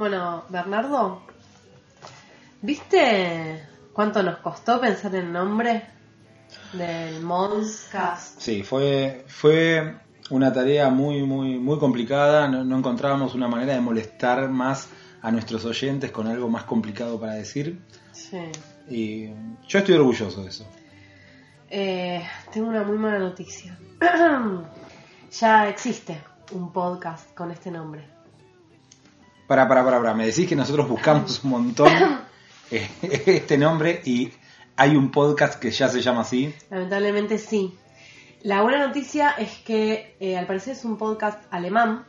Bueno, Bernardo, ¿viste cuánto nos costó pensar el nombre del Monscast? Sí, fue, fue una tarea muy, muy, muy complicada. No, no encontrábamos una manera de molestar más a nuestros oyentes con algo más complicado para decir. Sí. Y yo estoy orgulloso de eso. Eh, tengo una muy mala noticia. ya existe un podcast con este nombre. Para, para, para, para. Me decís que nosotros buscamos un montón eh, este nombre y hay un podcast que ya se llama así. Lamentablemente sí. La buena noticia es que eh, al parecer es un podcast alemán.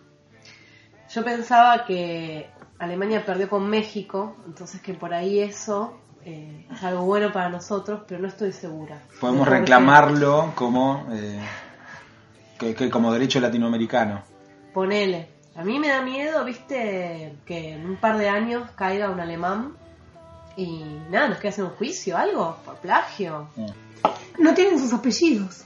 Yo pensaba que Alemania perdió con México, entonces que por ahí eso eh, es algo bueno para nosotros, pero no estoy segura. Podemos reclamarlo como, eh, que- que como derecho latinoamericano. Ponele. A mí me da miedo, viste, que en un par de años caiga un alemán y nada, nos quede hacer un juicio, algo, por plagio. No tienen sus apellidos.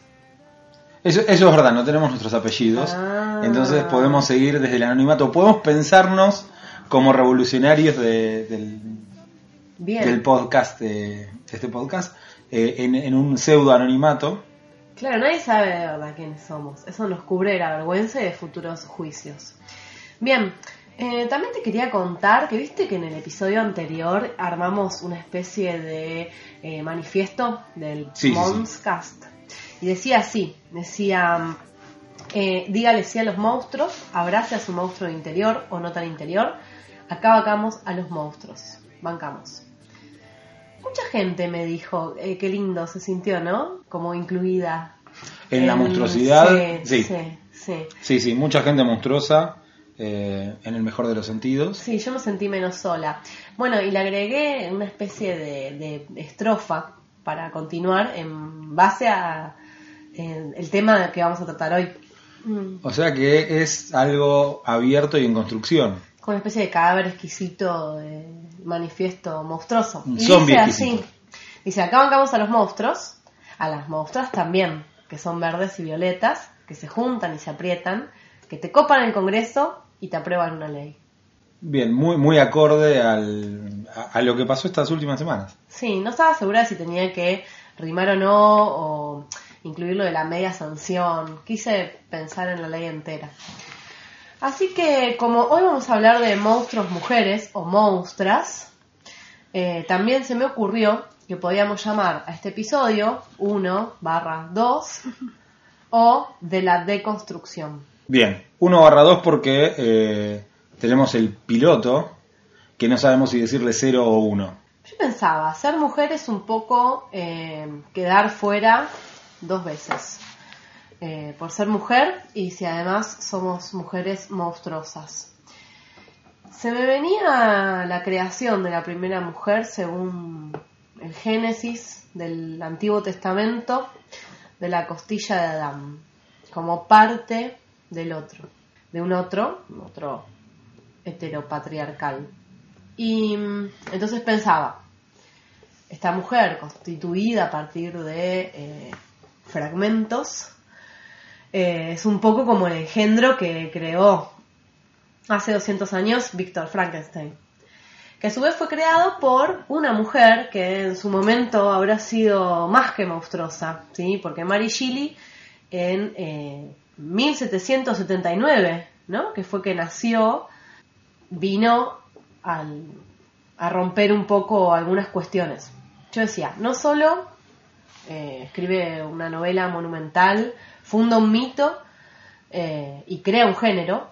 Eso, eso es verdad, no tenemos nuestros apellidos. Ah. Entonces podemos seguir desde el anonimato. Podemos pensarnos como revolucionarios de- del, Bien. del podcast, de, de este podcast, eh, en, en un pseudo anonimato. Claro, nadie sabe de verdad quiénes somos. Eso nos cubre de la vergüenza y de futuros juicios. Bien, eh, también te quería contar que viste que en el episodio anterior armamos una especie de eh, manifiesto del Sí, sí, sí. Monscast. Y decía así, decía, eh, dígale sí a los monstruos, abrace a su monstruo interior o no tan interior, acá bancamos a los monstruos, bancamos. Mucha gente me dijo, eh, qué lindo se sintió, ¿no? Como incluida. En la monstruosidad, Sí, sí. sí, sí. Sí, sí, mucha gente monstruosa, eh, en el mejor de los sentidos. Sí, yo me sentí menos sola. Bueno, y le agregué una especie de, de estrofa para continuar en base a eh, el tema que vamos a tratar hoy. Mm, O sea que es algo abierto y en construcción. Con una especie de cadáver exquisito de manifiesto monstruoso. Un Y zombie dice exquisito. así, dice, acá bancamos a los monstruos, a las monstruas también, que son verdes y violetas, que se juntan y se aprietan, que te copan el Congreso y te aprueban una ley. Bien, muy, muy acorde al, a, a lo que pasó estas últimas semanas. Sí, no estaba segura de si tenía que rimar o no, o incluir lo de la media sanción. Quise pensar en la ley entera. Así que como hoy vamos a hablar de monstruos mujeres o monstras, eh, también se me ocurrió que podíamos llamar a este episodio 1 barra 2 o de la deconstrucción. Bien, 1 barra 2 porque eh, tenemos el piloto, que no sabemos si decirle 0 o 1. Yo pensaba, ser mujer es un poco eh, quedar fuera dos veces. Eh, por ser mujer y si además somos mujeres monstruosas. Se me venía la creación de la primera mujer según el Génesis del Antiguo Testamento de la costilla de Adán, como parte del otro, de un otro, otro heteropatriarcal. Y mm, entonces pensaba, esta mujer constituida a partir de eh, fragmentos eh, es un poco como el engendro que creó hace 200 años Víctor Frankenstein, que a su vez fue creado por una mujer que en su momento habrá sido más que monstruosa, ¿sí? porque Mary Shelley en eh, 1779, ¿no? que fue que nació, vino a romper un poco algunas cuestiones. Yo decía, no solo eh, escribe una novela monumental, funda un mito, eh, y crea un género,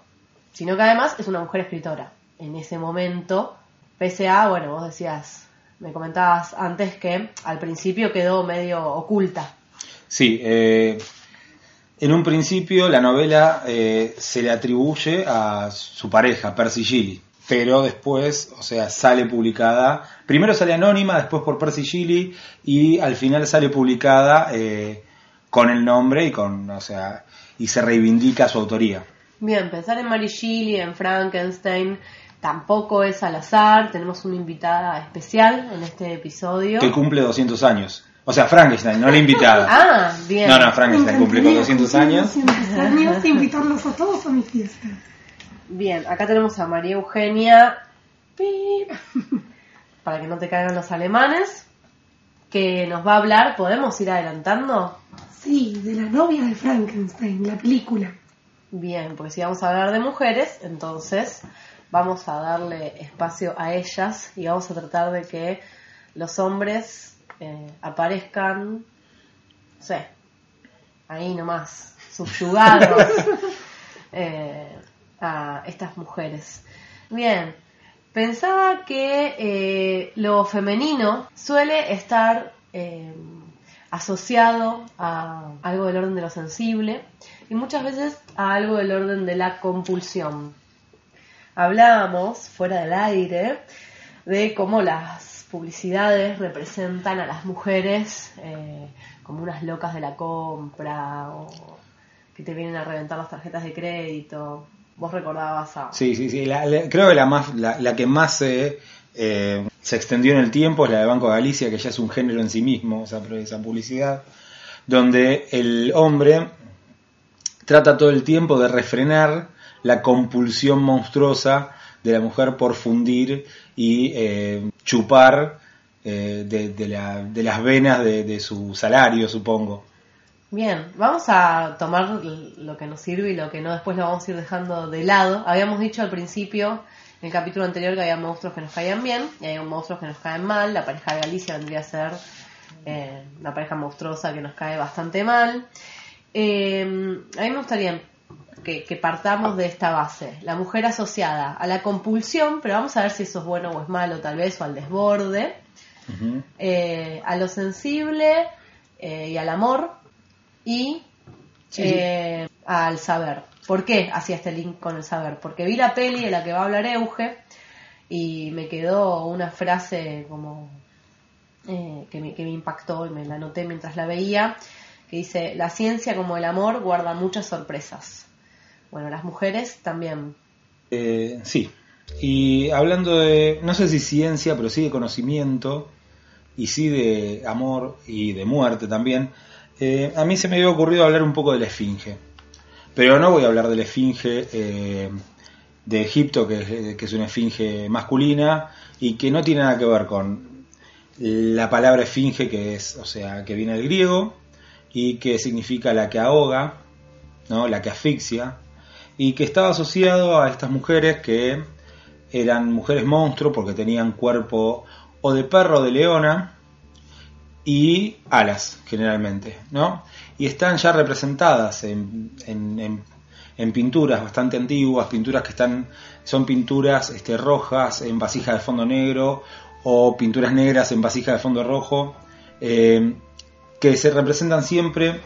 sino que además es una mujer escritora. En ese momento, pese a, bueno, vos decías, me comentabas antes que al principio quedó medio oculta. Sí, eh, en un principio la novela eh, se le atribuye a su pareja, Percy Gilly, pero después, o sea, sale publicada, primero sale anónima, después por Percy Gilly y al final sale publicada con el nombre y con, o sea, y se reivindica su autoría. Bien, pensar en Mary Shelley, en Frankenstein, tampoco es al azar. Tenemos una invitada especial en este episodio. Que cumple 200 años. O sea, Frankenstein, no la invitada. Ah, bien. No, no, Frankenstein cumple con 200 años. 200 años, invitarlos a todos a mi fiesta. Bien, acá tenemos a María Eugenia, para que no te caigan los alemanes, que nos va a hablar, ¿podemos ir adelantando? Sí, de la novia de Frankenstein, la película. Bien, porque si vamos a hablar de mujeres, entonces vamos a darle espacio a ellas y vamos a tratar de que los hombres eh, aparezcan, no sé, ahí nomás, subyugados eh, a estas mujeres. Bien, pensaba que eh, lo femenino suele estar eh, asociado a algo del orden de lo sensible y muchas veces a algo del orden de la compulsión. Hablábamos fuera del aire de cómo las publicidades representan a las mujeres eh, como unas locas de la compra o que te vienen a reventar las tarjetas de crédito. Vos recordabas a... Sí, sí, sí. La- creo que la, más, la, la que más se, eh, se extendió en el tiempo es la de Banco de Galicia, que ya es un género en sí mismo, esa, publicidad, donde el hombre trata todo el tiempo de refrenar la compulsión monstruosa de la mujer por fundir y eh, chupar eh, de, de la- de las venas de, de su salario, supongo. Bien, vamos a tomar lo que nos sirve y lo que no, después lo vamos a ir dejando de lado. Habíamos dicho al principio, en el capítulo anterior, que había monstruos que nos caían bien y hay monstruos que nos caen mal. La pareja de Galicia vendría a ser eh, una pareja monstruosa que nos cae bastante mal. Eh, a mí me gustaría que, que partamos de esta base. La mujer asociada a la compulsión, pero vamos a ver si eso es bueno o es malo, tal vez, o al desborde, eh, a lo sensible eh, y al amor y Sí, al saber. ¿Por qué hacía este link con el saber? Porque vi la peli de la que va a hablar Euge y me quedó una frase como eh, que, me, que me impactó y me la noté mientras la veía, que dice, la ciencia como el amor guarda muchas sorpresas. Bueno, las mujeres también. Eh, sí. Y hablando de, no sé si ciencia, pero sí de conocimiento, y sí de amor y de muerte también, eh, a mí se me había ocurrido hablar un poco de la esfinge. Pero no voy a hablar de la esfinge eh, de Egipto, que es, que es una esfinge masculina, y que no tiene nada que ver con la palabra esfinge, que es, o sea, que viene del griego, y que significa la que ahoga, ¿no? la que asfixia, y que estaba asociado a estas mujeres que eran mujeres monstruo porque tenían cuerpo o de perro o de leona y alas generalmente, ¿no? Y están ya representadas en, en- en- en pinturas bastante antiguas, pinturas que están, son pinturas este, rojas en vasija de fondo negro o pinturas negras en vasija de fondo rojo, eh, que se representan siempre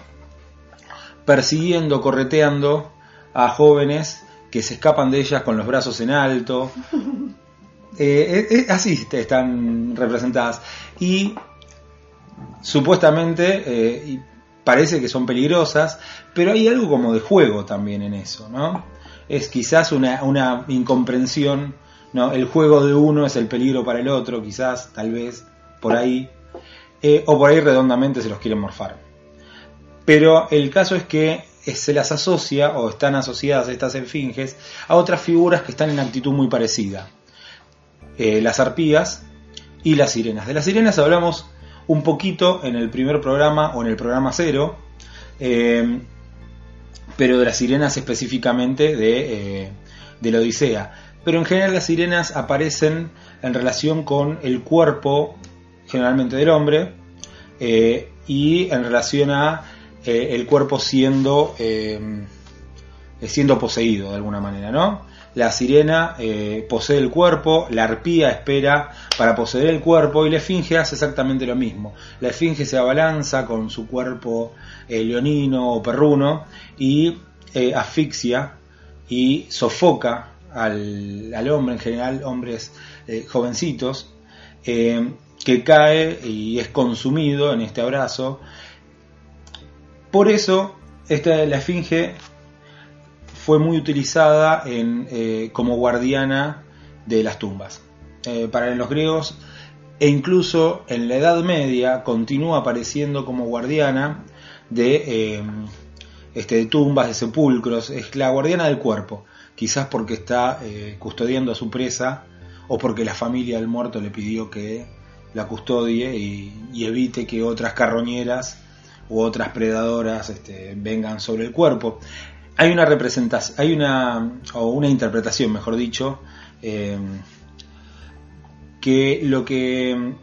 persiguiendo, correteando a jóvenes que se escapan de ellas con los brazos en alto. Eh, eh, así están representadas. Y supuestamente eh, parece que son peligrosas, pero hay algo como de juego también en eso, ¿no? Es quizás una, incomprensión, ¿no? El juego de uno es el peligro para el otro, quizás, tal vez, por ahí. Eh, o por ahí redondamente se los quieren morfar. Pero el caso es que eh, se las asocia o están asociadas estas esfinges a otras figuras que están en actitud muy parecida. Las arpías y las sirenas. De las sirenas hablamos un poquito en el primer programa o en el programa cero, eh, pero de las sirenas específicamente de, eh, de la Odisea. Pero en general las sirenas aparecen en relación con el cuerpo, generalmente del hombre, eh, y en relación a el cuerpo siendo siendo poseído de alguna manera, ¿no? La sirena eh, posee el cuerpo, la arpía espera para poseer el cuerpo y la esfinge hace exactamente lo mismo. La esfinge se abalanza con su cuerpo eh, leonino o perruno y eh, asfixia y sofoca al, al hombre, en general hombres jovencitos, que cae y es consumido en este abrazo. Por eso, esta, la esfinge fue muy utilizada eh, como guardiana de las tumbas. Eh, para los griegos, e incluso en la Edad Media, continúa apareciendo como guardiana de, eh, este, de tumbas, de sepulcros. Es la guardiana del cuerpo, quizás porque está custodiando a su presa o porque la familia del muerto le pidió que la custodie y, y evite que otras carroñeras u otras predadoras este, vengan sobre el cuerpo. Hay una representación, hay una, o una interpretación, mejor dicho, eh, que lo que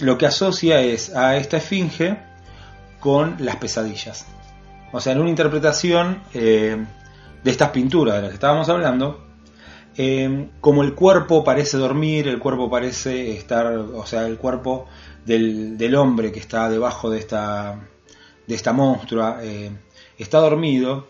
lo que asocia es a esta esfinge con las pesadillas. O sea, en una interpretación eh, de estas pinturas de las que estábamos hablando, eh, como el cuerpo parece dormir, el cuerpo parece estar, o sea, el cuerpo del, del hombre que está debajo de esta, de esta monstrua está dormido,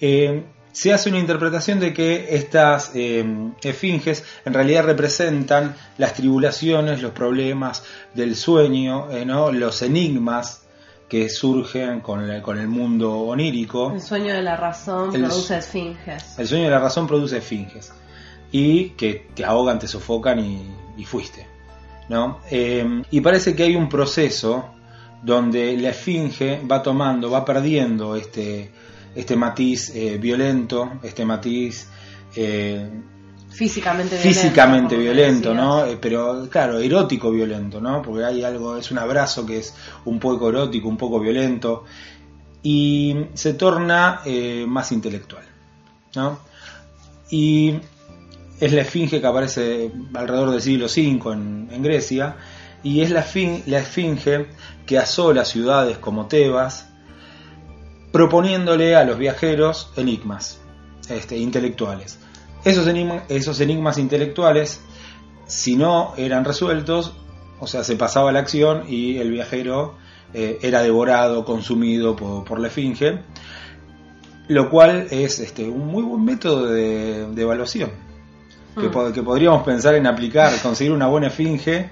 eh, se hace una interpretación de que estas eh, esfinges en realidad representan las tribulaciones, los problemas del sueño, eh, ¿no? los enigmas que surgen con el, con el mundo onírico. El sueño de la razón El- produce esfinges. El sueño de la razón produce esfinges y que te ahogan, te sofocan y, y fuiste. ¿no? Eh, y parece que hay un proceso donde la esfinge va tomando, va perdiendo este, este matiz eh, violento, este matiz eh, Físicamente violento. físicamente. ¿no? Eh, Pero claro, erótico violento, ¿no? Porque hay algo, es un abrazo que es un poco erótico, un poco violento y se torna eh, más intelectual, ¿no? Y es la esfinge que aparece alrededor del siglo V en, en Grecia y es la, fin- la esfinge que asola ciudades como Tebas proponiéndole a los viajeros enigmas este, intelectuales. Esos enigma- esos enigmas intelectuales, si no eran resueltos, o sea, se pasaba la acción y el viajero eh, era devorado, consumido por, por la esfinge, lo cual es este, un muy buen método de, de evaluación, Mm. que podríamos pensar en aplicar, conseguir una buena esfinge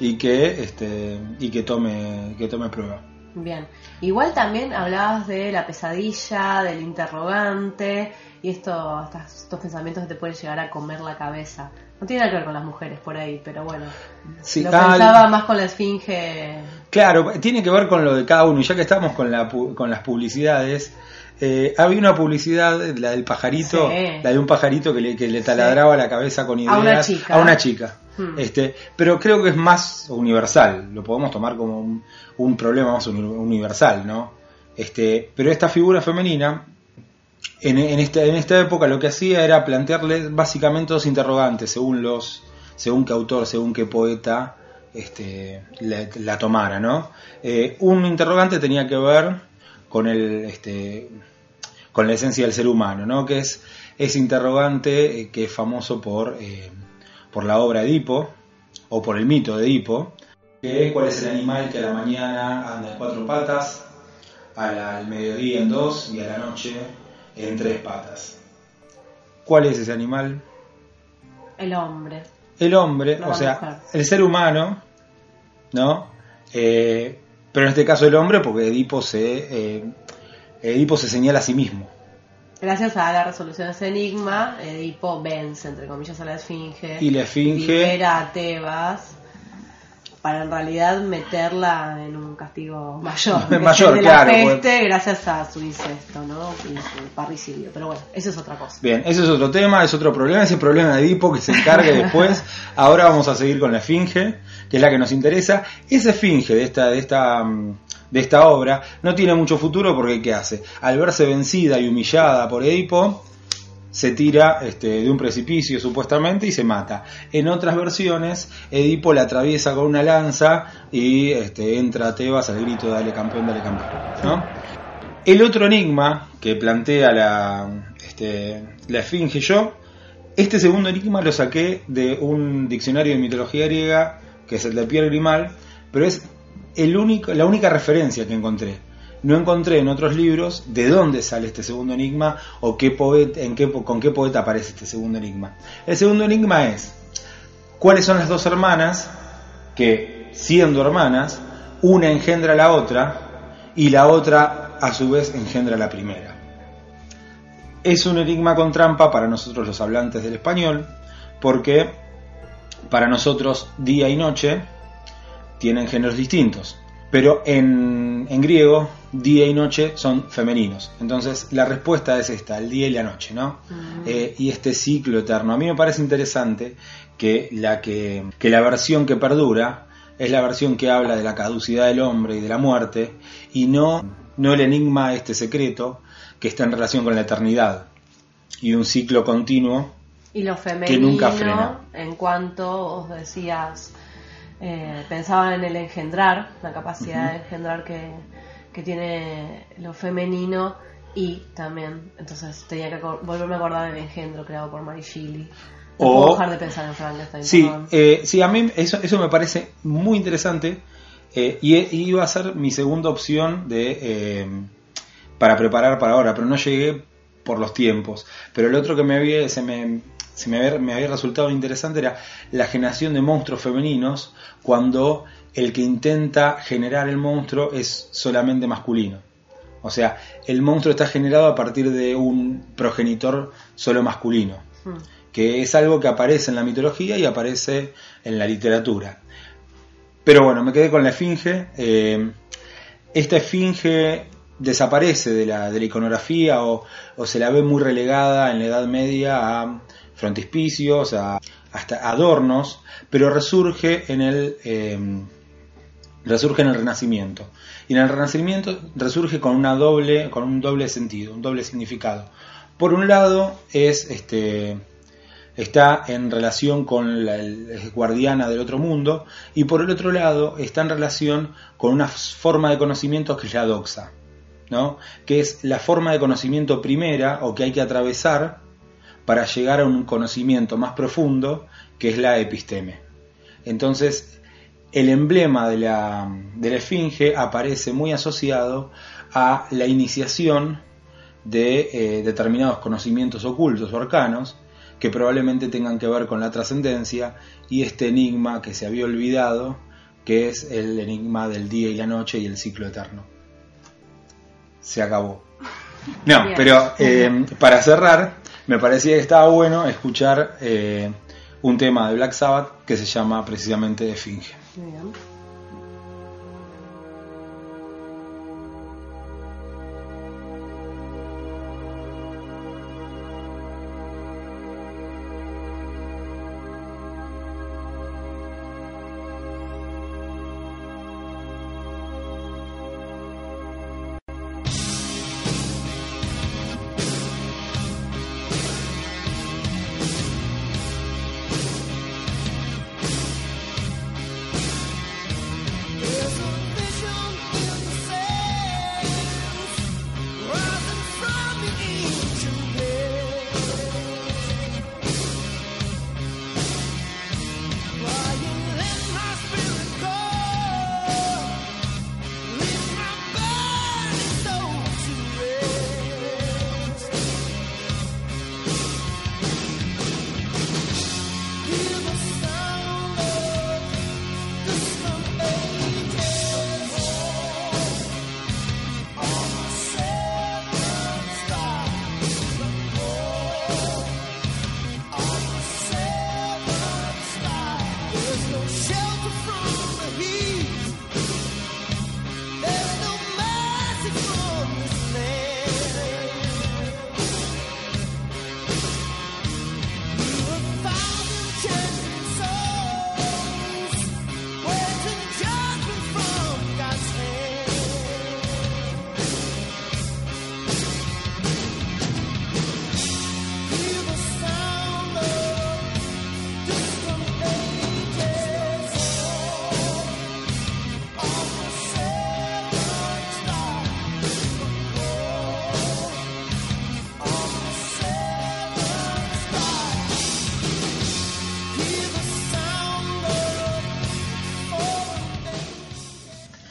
y que, este, y que, tome, que tome prueba. Bien. Igual también hablabas de la pesadilla, del interrogante y esto, estas- estos pensamientos que te pueden llegar a comer la cabeza. No tiene nada que ver con las mujeres por ahí, pero bueno. Sí, lo ah, pensaba más con la esfinge. Claro, tiene que ver con lo de cada uno. Y ya que estamos con, la, con las publicidades, eh, había una publicidad, la del pajarito, Sí. la de un pajarito que le, que le taladraba la cabeza con ideas A una chica. a una chica. Hmm. Este, pero creo que es más universal, lo podemos tomar como un, un problema más uni- universal, ¿no? Este, pero esta figura femenina, en, en esta, en esta época lo que hacía era plantearle básicamente dos interrogantes, según los, según qué autor, según qué poeta este, la, la tomara, ¿no? Eh, un interrogante tenía que ver con el, este, con la esencia del ser humano, ¿no? Que es ese interrogante eh, que es famoso por, eh, por la obra de Edipo, o por el mito de Edipo, que es cuál es el animal que a la mañana anda en cuatro patas, a la- al mediodía en dos y a la noche en tres patas. ¿Cuál es ese animal? El hombre. El hombre, No o sea, mujer. el ser humano, ¿no? Eh, pero en este caso el hombre, porque Edipo se, eh, Edipo se señala a sí mismo. Gracias a la resolución de ese enigma, Edipo vence, entre comillas, a la esfinge. Y la esfinge- Libera a Tebas para en realidad meterla en un castigo mayor. Mayor, de claro, La peste, gracias a su incesto, ¿no? Y su parricidio. Pero bueno, eso es otra cosa. Bien, ese es otro tema, es otro problema, ese problema de Edipo que se encargue después. Ahora vamos a seguir con la esfinge, que es la que nos interesa. Esa esfinge de esta, de esta, mm, de esta obra no tiene mucho futuro porque ¿qué hace? Al verse vencida y humillada por Edipo, se tira este, de un precipicio supuestamente y se mata. En otras versiones, Edipo la atraviesa con una lanza y este, entra a Tebas al grito dale campeón, dale campeón. El otro enigma que plantea la, este, la Esfinge yo, este segundo enigma lo saqué de un diccionario de mitología griega, que es el de Pierre Grimal, pero es el único, la única referencia que encontré. No encontré en otros libros de dónde sale este segundo enigma o qué poeta, en qué, con qué poeta aparece este segundo enigma. El segundo enigma es cuáles son las dos hermanas que, siendo hermanas, una engendra a la otra y la otra a su vez engendra a la primera. Es un enigma con trampa para nosotros los hablantes del español, porque para nosotros día y noche tienen géneros distintos, pero en, en griego día y noche son femeninos. Entonces la respuesta es esta, el día y la noche, ¿no? Eh, y este ciclo eterno. A mí me parece interesante que la, que, que la versión que perdura es la versión que habla de la caducidad del hombre y de la muerte, y no, no el enigma este secreto que está en relación con la eternidad y un ciclo continuo Y lo que nunca frena. en cuanto os decías, eh, pensaban en el engendrar, la capacidad de engendrar que, que tiene lo femenino y también, entonces tenía que volverme a acordar del engendro creado por Mary Shelley. No O- puedo dejar de pensar en Frankenstein. Sí, eh, sí, a mí eso, eso me parece muy interesante eh, y, y iba a ser mi segunda opción de eh, para preparar para ahora, pero no llegué por los tiempos. Pero el otro que me había, se me, se me había, me había resultado interesante era la generación de monstruos femeninos cuando el que intenta generar el monstruo es solamente masculino. O sea, el monstruo está generado a partir de un progenitor solo masculino Mm. que es algo que aparece en la mitología y aparece en la literatura. Pero bueno, me quedé con la esfinge. eh, esta esfinge desaparece de la, de la iconografía o, se la ve muy relegada en la Edad Media a frontispicios, a, hasta adornos, pero resurge en el eh, resurge en el Renacimiento. Y en el Renacimiento resurge con una doble, con un doble sentido, un doble significado. Por un lado es este está en relación con la guardiana del otro mundo y por el otro lado está en relación con una forma de conocimiento que es la doxa, ¿no? Que es la forma de conocimiento primera o que hay que atravesar para llegar a un conocimiento más profundo que es la episteme. Entonces, el emblema de la, de la esfinge aparece muy asociado a la iniciación de eh, determinados conocimientos ocultos o arcanos que probablemente tengan que ver con la trascendencia y este enigma que se había olvidado, que es el enigma del día y la noche y el ciclo eterno. Se acabó. No, Bien. pero eh, para cerrar, me parecía que estaba bueno escuchar eh, un tema de Black Sabbath que se llama precisamente Esfinge. Bien. Show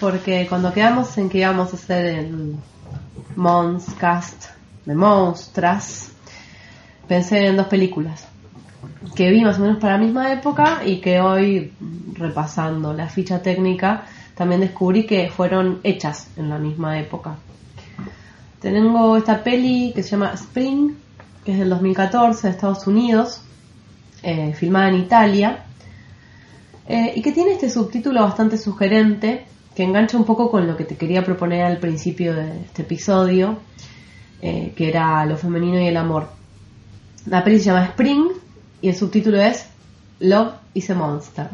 porque cuando quedamos en que íbamos a hacer el Monscast de monstras, pensé en dos películas que vi más o menos para la misma época y que hoy, repasando la ficha técnica, también descubrí que fueron hechas en la misma época. Tengo esta peli que se llama Spring, que es del 2014 de Estados Unidos, eh, filmada en Italia, eh, y que tiene este subtítulo bastante sugerente, que engancha un poco con lo que te quería proponer al principio de este episodio, eh, que era lo femenino y el amor. La peli se llama Spring y el subtítulo es Love is a Monster.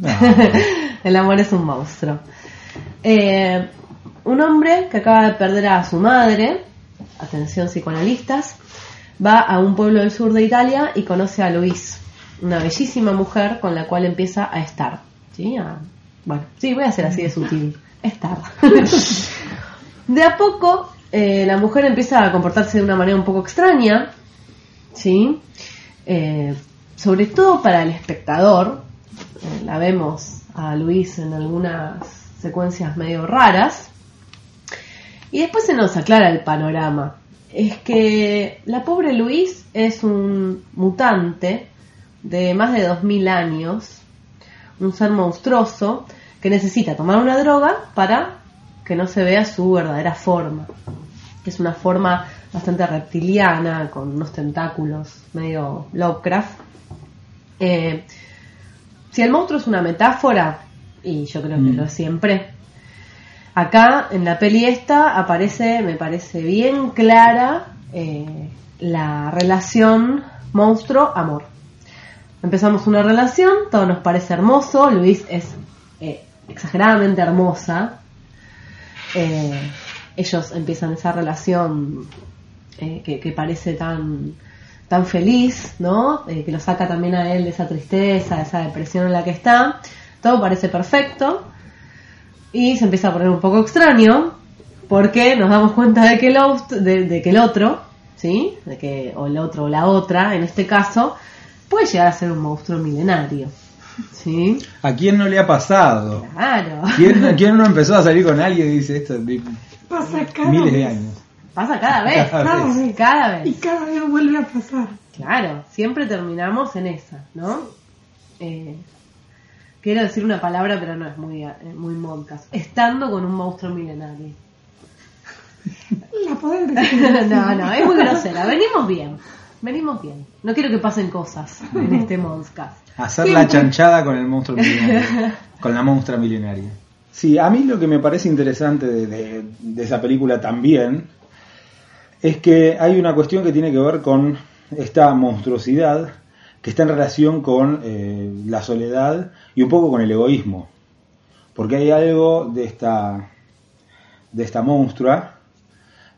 el amor es un monstruo. Eh, un hombre que acaba de perder a su madre, atención psicoanalistas, va a un pueblo del sur de Italia y conoce a Luis, una bellísima mujer con la cual empieza a estar. ¿sí? A- bueno, sí, voy a ser así de sutil. Estar. de a poco, eh, la mujer empieza a comportarse de una manera un poco extraña, ¿sí? Eh, sobre todo para el espectador, eh, la vemos a Luis en algunas secuencias medio raras, y después se nos aclara el panorama. Es que la pobre Luis es un mutante de más de 2000 años, un ser monstruoso que necesita tomar una droga para que no se vea su verdadera forma. Es una forma bastante reptiliana, con unos tentáculos medio Lovecraft. Eh, si el monstruo es una metáfora, y yo creo que Mm. lo es siempre, acá en la peli esta aparece, me parece bien clara, eh, la relación monstruo-amor. Empezamos una relación, todo nos parece hermoso, Luis es eh, exageradamente hermosa. Eh, ellos empiezan esa relación eh, que, que parece tan, tan feliz, ¿no? Eh, que lo saca también a él de esa tristeza, de esa depresión en la que está. Todo parece perfecto. Y se empieza a poner un poco extraño porque nos damos cuenta de que el, de, de que el otro, ¿sí? De que, o el otro o la otra, en este caso, puede llegar a ser un monstruo milenario. ¿Sí? ¿A quién no le ha pasado? Claro. ¿Quién, quién no empezó a salir con alguien y dice esto Pasa cada miles de vez. años? Pasa cada vez. Cada Cada vez. Y cada vez vuelve a pasar. Claro, siempre terminamos en esa, ¿no? Eh, quiero decir una palabra, pero no es muy, eh, muy moncas. Estando con un monstruo milenario. La podés decir. no, no, es muy grosera. Venimos bien. Venimos bien. No quiero que pasen cosas en este Monscast. Hacer la chanchada con el monstruo milenario. con la monstrua milenaria. Sí, a mí lo que me parece interesante de, de- de esa película también es que hay una cuestión que tiene que ver con esta monstruosidad que está en relación con eh, la soledad y un poco con el egoísmo. Porque hay algo de esta, de esta monstrua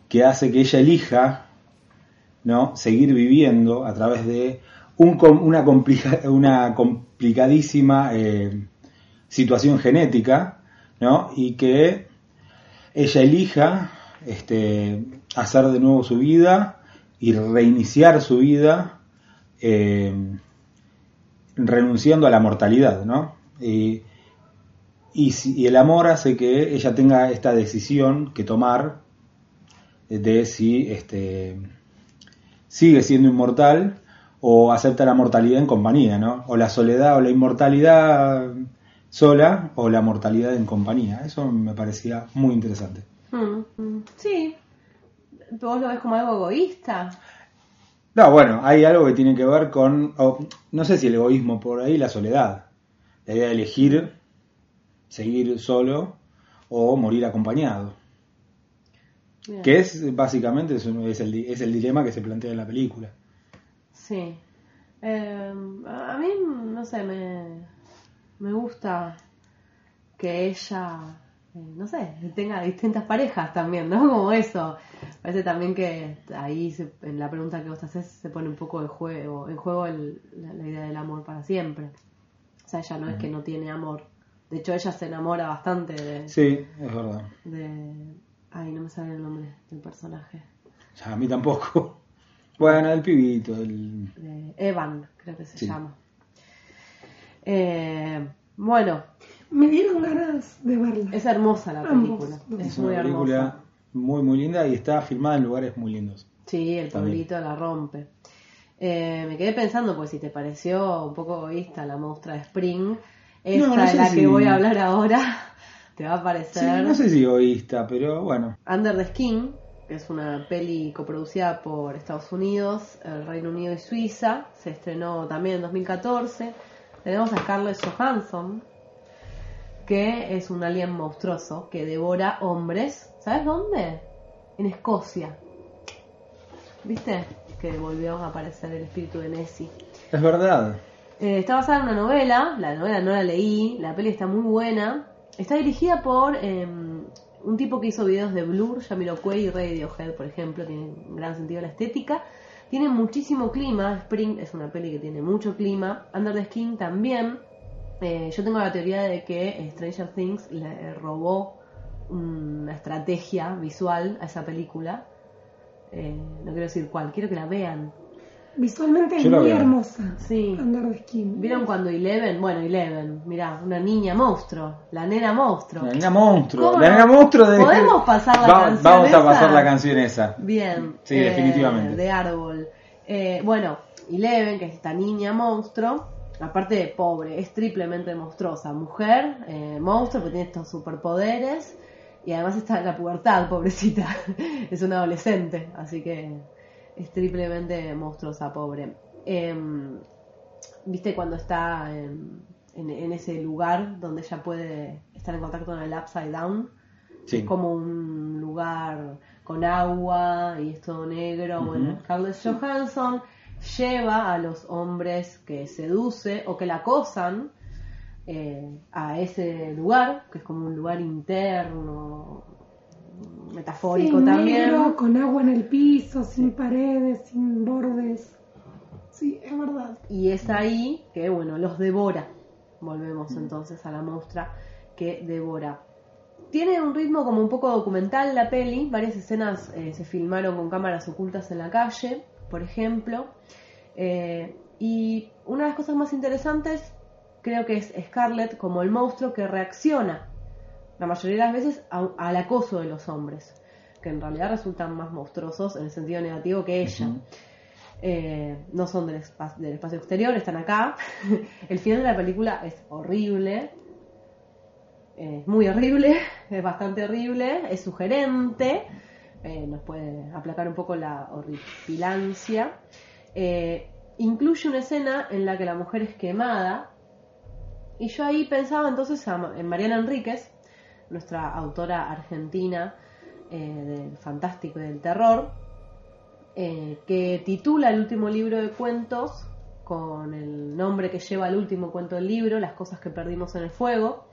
que hace que ella elija ¿no? seguir viviendo a través de una, complica- una complicadísima eh, situación genética ¿no? y que ella elija este, hacer de nuevo su vida y reiniciar su vida eh, renunciando a la mortalidad ¿no? y, y y el amor hace que ella tenga esta decisión que tomar de si este, sigue siendo inmortal o acepta la mortalidad en compañía, ¿no? O la soledad o la inmortalidad sola o la mortalidad en compañía. Eso me parecía muy interesante. Mm, mm, sí. ¿Vos lo ves como algo egoísta? No, bueno, hay algo que tiene que ver con, o, no sé si el egoísmo por ahí, la soledad. La idea de elegir seguir solo o morir acompañado. Que es básicamente es, un- es el, es el dilema que se plantea en la película. Sí. Eh, a mí, no sé, me, me gusta que ella, eh, no sé, tenga distintas parejas también, ¿no? Como eso. Parece también que ahí, se- en la pregunta que vos haces, se pone un poco de juego, en juego el- la, la idea del amor para siempre. O sea, ella no es que no tiene amor. De hecho, ella se enamora bastante de, Sí, es verdad. de... Ay, no me sale el nombre del personaje. A mí tampoco. Bueno, el pibito, el... de Evan, creo que se Sí. llama. Eh, bueno, Me dieron ganas de verla. Es hermosa la Ambos, película. dos. Es Es muy una película hermosa. muy, muy linda y está filmada en lugares muy lindos. Sí, el pueblito la rompe. Eh, me quedé pensando, pues si te pareció un poco egoísta la monstrua de Spring, esta No, no de sé la si- que voy a hablar ahora te va a Sí, parecer no sé si egoísta, pero bueno. Under the Skin, que es una peli coproducida por Estados Unidos, el Reino Unido y Suiza. Se estrenó también en 2014. Tenemos a Scarlett Johansson, que es un alien monstruoso que devora hombres. ¿Sabes dónde? En Escocia. ¿Viste? Que volvió a aparecer el espíritu de Nessie. Es verdad. Eh, está basada en una novela, la novela no la leí, la peli está muy buena. Está dirigida por eh, un tipo que hizo videos de Blur, Jamiroquai y Radiohead, por ejemplo, tiene un gran sentido la estética. Tiene muchísimo clima, Spring es una peli que tiene mucho clima, Under the Skin también. Eh, yo tengo la teoría de que Stranger Things le robó una estrategia visual a esa película. Eh, no quiero decir cuál, quiero que la vean. Visualmente es muy hermosa. Sí. Under the Skin. ¿Vieron cuando Eleven? Bueno, Eleven, mirá, una niña monstruo, la nena monstruo. La nena monstruo. ¿Cómo La nena monstruo de. ¿Podemos pasar la Va- canción Vamos a esa? pasar la canción esa. Bien. Sí, definitivamente. De árbol. Eh, bueno, Eleven, que es esta niña monstruo, aparte de pobre, es triplemente monstruosa. Mujer, eh, monstruo, que tiene estos superpoderes. Y además está en la pubertad, pobrecita. es una adolescente, así que es triplemente monstruosa, pobre. Em, ¿Viste cuando está en, en- en ese lugar donde ella puede estar en contacto con el Upside Down? Sí. Es como un lugar con agua y es todo negro. Bueno, Scarlett Johansson lleva a los hombres que seduce o que la acosan eh, a ese lugar, que es como un lugar interno, metafórico Sí, también. negro, con agua en el piso, sin paredes, sin bordes. Sí, es verdad. Y es ahí que, bueno, los devora. Volvemos entonces a la muestra que devora. Tiene un ritmo como un poco documental la peli. Varias escenas eh, se filmaron con cámaras ocultas en la calle, por ejemplo. Eh, y una de las cosas más interesantes creo que es Scarlett como el monstruo que reacciona la mayoría de las veces a- al acoso de los hombres, que en realidad resultan más monstruosos en el sentido negativo que ella. Eh, no son del, del espacio exterior, están acá. el final de la película es horrible. Es muy horrible, es bastante horrible, es sugerente, eh, nos puede aplacar un poco la horripilancia. Eh, incluye una escena en la que la mujer es quemada. Y yo ahí pensaba entonces a en Mariana Enríquez, nuestra autora argentina eh, del fantástico y del terror, eh, que titula el último libro de cuentos con el nombre que lleva el último cuento del libro, Las cosas que perdimos en el fuego,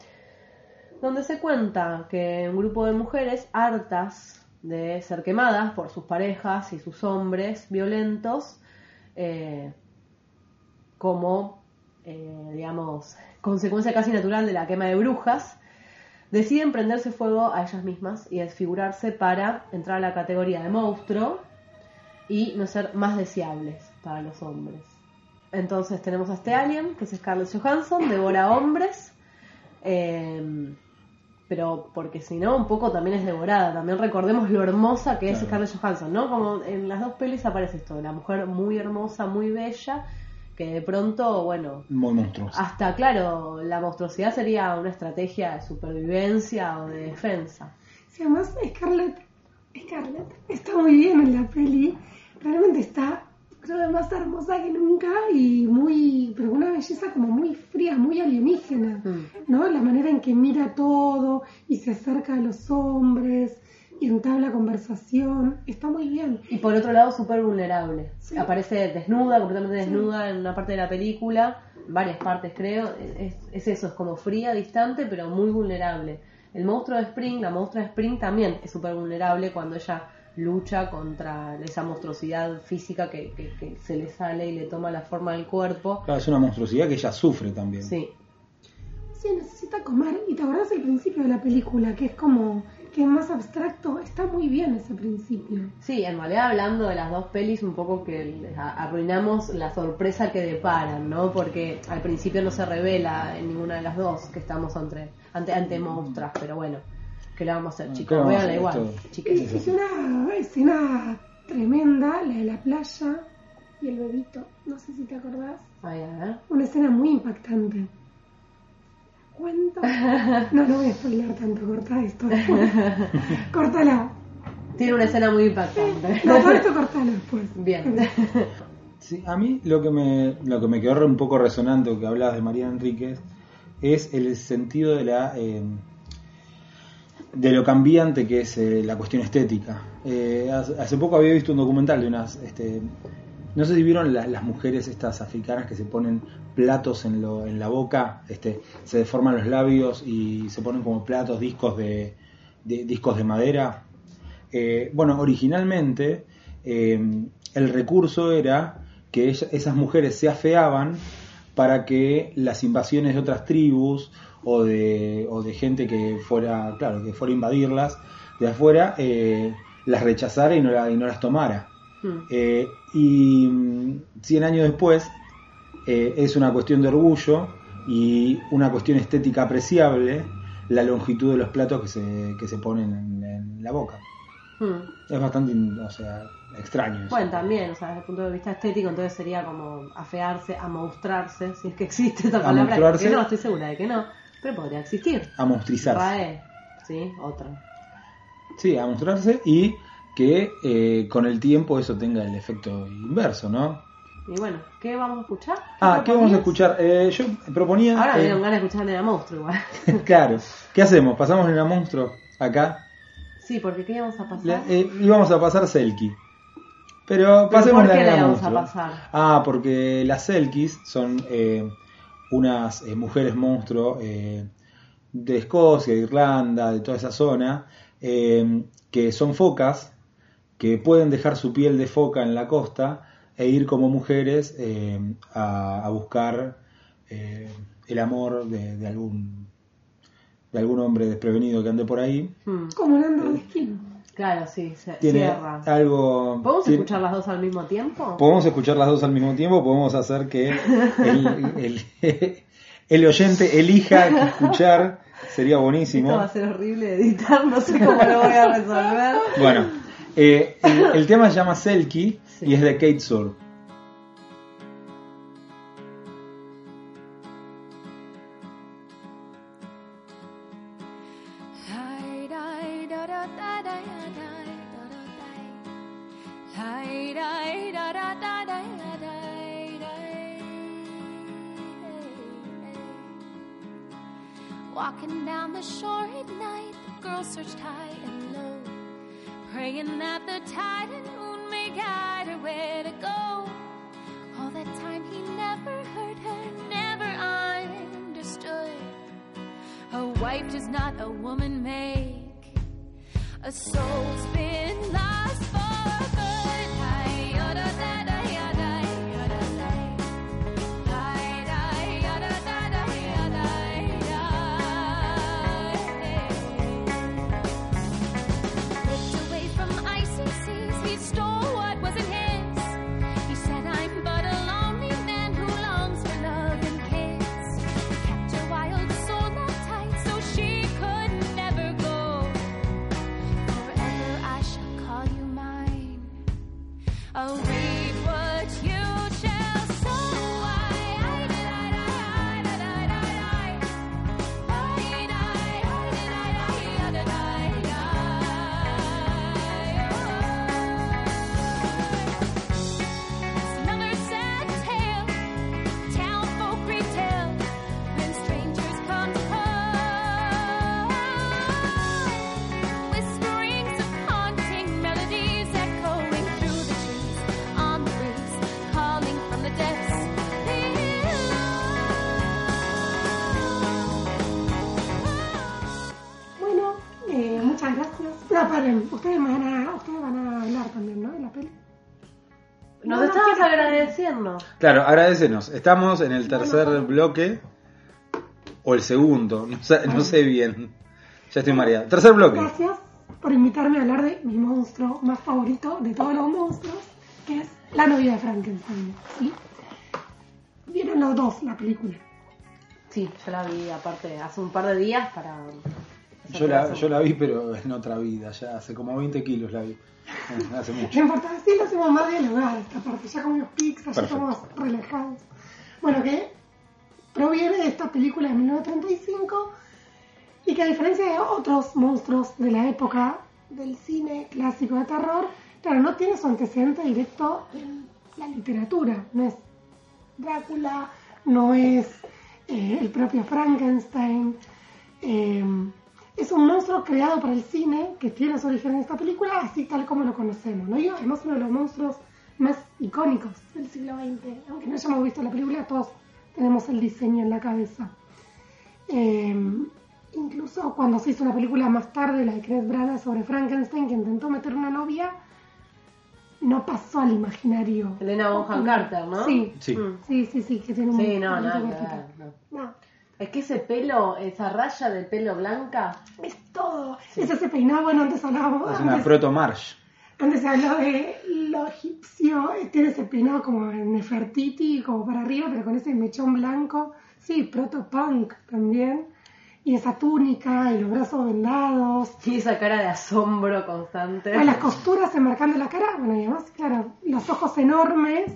donde se cuenta que un grupo de mujeres hartas de ser quemadas por sus parejas y sus hombres violentos, eh, como, digamos, consecuencia casi natural de la quema de brujas, deciden prenderse fuego a ellas mismas y desfigurarse para entrar a la categoría de monstruo y no ser más deseables para los hombres. Entonces tenemos a este alien, que es Scarlett Johansson, devora hombres, eh, pero porque si no, un poco también es devorada. También recordemos lo hermosa que es. Scarlett Johansson, ¿no? Como en las dos pelis aparece esto, la mujer muy hermosa, muy bella, que de pronto, bueno, Muy monstruoso. hasta claro, la monstruosidad sería una estrategia de supervivencia o de defensa. Sí, además Scarlett, Scarlett está muy bien en la peli. Realmente está, creo que más hermosa que nunca y muy, pero una belleza como muy fría, muy alienígena. Mm. ¿No? La manera en que mira todo y se acerca a los hombres y entabla conversación. Está muy bien. Y por otro lado, súper vulnerable. Sí. Aparece desnuda, completamente Sí. desnuda en una parte de la película, varias partes creo. Es, es eso, es como fría, distante, pero muy vulnerable. El monstruo de Spring, la monstrua de Spring también es súper vulnerable cuando ella lucha contra esa monstruosidad física que, que- que se le sale y le toma la forma del cuerpo. Claro, es una monstruosidad que ella sufre también. Sí, Sí, necesita comer. Y te acordás el principio de la película, que es como que es más abstracto, está muy bien ese principio. Sí, en realidad hablando de las dos pelis, un poco que arruinamos la sorpresa que deparan, ¿no? Porque al principio no se revela en ninguna de las dos que estamos ante, ante, ante monstruos, pero bueno, ¿qué le vamos a hacer, ¿Qué chicos? vamos a Véanla hacer? igual, chiques. Es una escena tremenda, la de la playa y el bebito, no sé si te acordás. Ay, a ver. Una escena muy impactante. ¿Cuánto? No, no voy a spoiler tanto, corta esto. después. Córtala. Tiene una escena muy impactante. No, todo esto cortalo después. Bien. Sí, a mí lo que me, lo que me quedó un poco resonante, que hablabas de María Enríquez, es el sentido de la eh, de lo cambiante que es eh, la cuestión estética. Eh, hace, hace poco había visto un documental de unas, este, no sé si vieron la- las mujeres estas africanas que se ponen platos en, lo, en la boca, este, se deforman los labios y se ponen como platos, discos de, discos de madera. Eh, bueno, originalmente eh, el recurso era que esas mujeres se afeaban para que las invasiones de otras tribus o de, o de gente que fuera, claro, que fuera a invadirlas de afuera, eh, las rechazara y no las tomara. Hmm. Eh, y mm, 100 años después eh, es una cuestión de orgullo y una cuestión estética apreciable la longitud de los platos que se, que se ponen en, en la boca. Hmm. Es bastante, o sea, extraño. eso. Bueno, también, o sea, desde el punto de vista estético, entonces sería como afearse, amonstrarse, si es que existe esa palabra. Que no, estoy segura de que no, pero podría existir. a monstrizarse. RAE, sí, otra. Sí, a mostrarse y que eh, con el tiempo eso tenga el efecto inverso, ¿no? Y bueno, ¿qué vamos a escuchar? Ah, ¿qué vamos a escuchar? Eh, yo proponía... Ahora me eh, dieron ganas de escuchar Nena Monstruo igual. claro, ¿qué hacemos? ¿Pasamos en la monstruo acá? sí, porque ¿qué íbamos a pasar? Eh, íbamos a pasar Selkie. Pero ¿Pero pasemos por qué la la Nena a pasar? Ah, porque las Selkies son eh, unas eh, mujeres monstruo eh, de Escocia, de Irlanda, de toda esa zona, que son focas, que pueden dejar su piel de foca en la costa e ir como mujeres eh, a, a buscar eh, el amor de, de algún de algún hombre desprevenido que ande por ahí. Hmm, Como un under de esquina. Claro, sí, se Tiene cierra. algo. ¿Podemos tiene- escuchar las dos al mismo tiempo? Podemos escuchar las dos al mismo tiempo, podemos hacer que el, el- el oyente elija qué escuchar, sería Esto va a buenísimo. ser horrible de editar, no sé cómo lo voy a resolver. Bueno, eh, el, el tema se llama Selkie Sí. y es de Kate Sur. Walking down the shore at night, the girl searched high and low, praying that the tide and moon may guide her where to go. All that time he never heard her, never understood. A wife does not a woman make. A soul's been lost Oh. Ustedes van, a, ustedes van a hablar también, ¿no? De la peli. Nos No, estabas agradeciendo. Claro, agradecenos. Estamos en el tercer bloque o el segundo, no sé, no sé bien. Ya estoy mareado. Tercer bloque. Gracias por invitarme a hablar de mi monstruo más favorito de todos los monstruos, que es la novia de Frankenstein. ¿sí? Vieron los dos la película. Sí, yo la vi aparte hace un par de días para... Yo la, yo la vi, pero en otra vida, ya hace como 20 kilos la vi. Hace mucho. importa, así lo hacemos más dialogar esta parte. Ya comimos pizza, ya estamos relajados. Bueno, que proviene de esta película de 1935 y que a diferencia de otros monstruos de la época del cine clásico de terror, claro, no tiene su antecedente directo en la literatura. No es Drácula, no es eh, el propio Frankenstein. eh, es un monstruo creado para el cine que tiene su origen en esta película, así tal como lo conocemos. ¿no? Y además uno de los monstruos más icónicos del siglo XX. Aunque no hayamos visto la película, todos tenemos el diseño en la cabeza. Eh, incluso cuando se hizo una película más tarde, la de Kenneth Branagh sobre Frankenstein, que intentó meter una novia, no pasó al imaginario. Elena Bonham Carter, ¿no? Sí, Sí. Sí, sí, sí, que tiene un Sí, no, ver, no. No, Es que ese pelo, esa raya de pelo blanca, es todo. Sí. Es ese peinado, bueno, antes hablábamos. Es una antes- proto marsh. Antes se habló de lo egipcio, tiene ese peinado como en Nefertiti, como para arriba, pero con ese mechón blanco. Sí, proto-punk también. Y esa túnica y los brazos vendados. y esa cara de asombro constante. Las costuras enmarcando la cara. Bueno, y además, claro, los ojos enormes.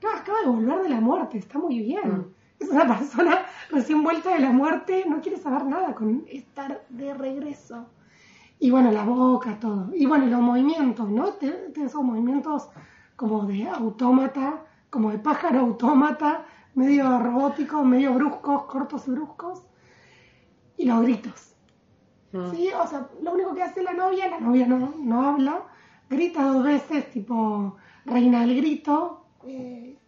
Claro, acaba de volver de la muerte, está muy bien. Mm. Es una persona recién vuelta de la muerte, no quiere saber nada con estar de regreso. Y bueno, la boca, todo. Y bueno, los movimientos, ¿no? Tiene tiene esos movimientos como de autómata, como de pájaro autómata, medio robóticos, medio bruscos, cortos y bruscos. Y los gritos. Mm. Sí, o sea, lo único que hace la novia, la novia no, no habla, grita dos veces, tipo reina del grito, eh,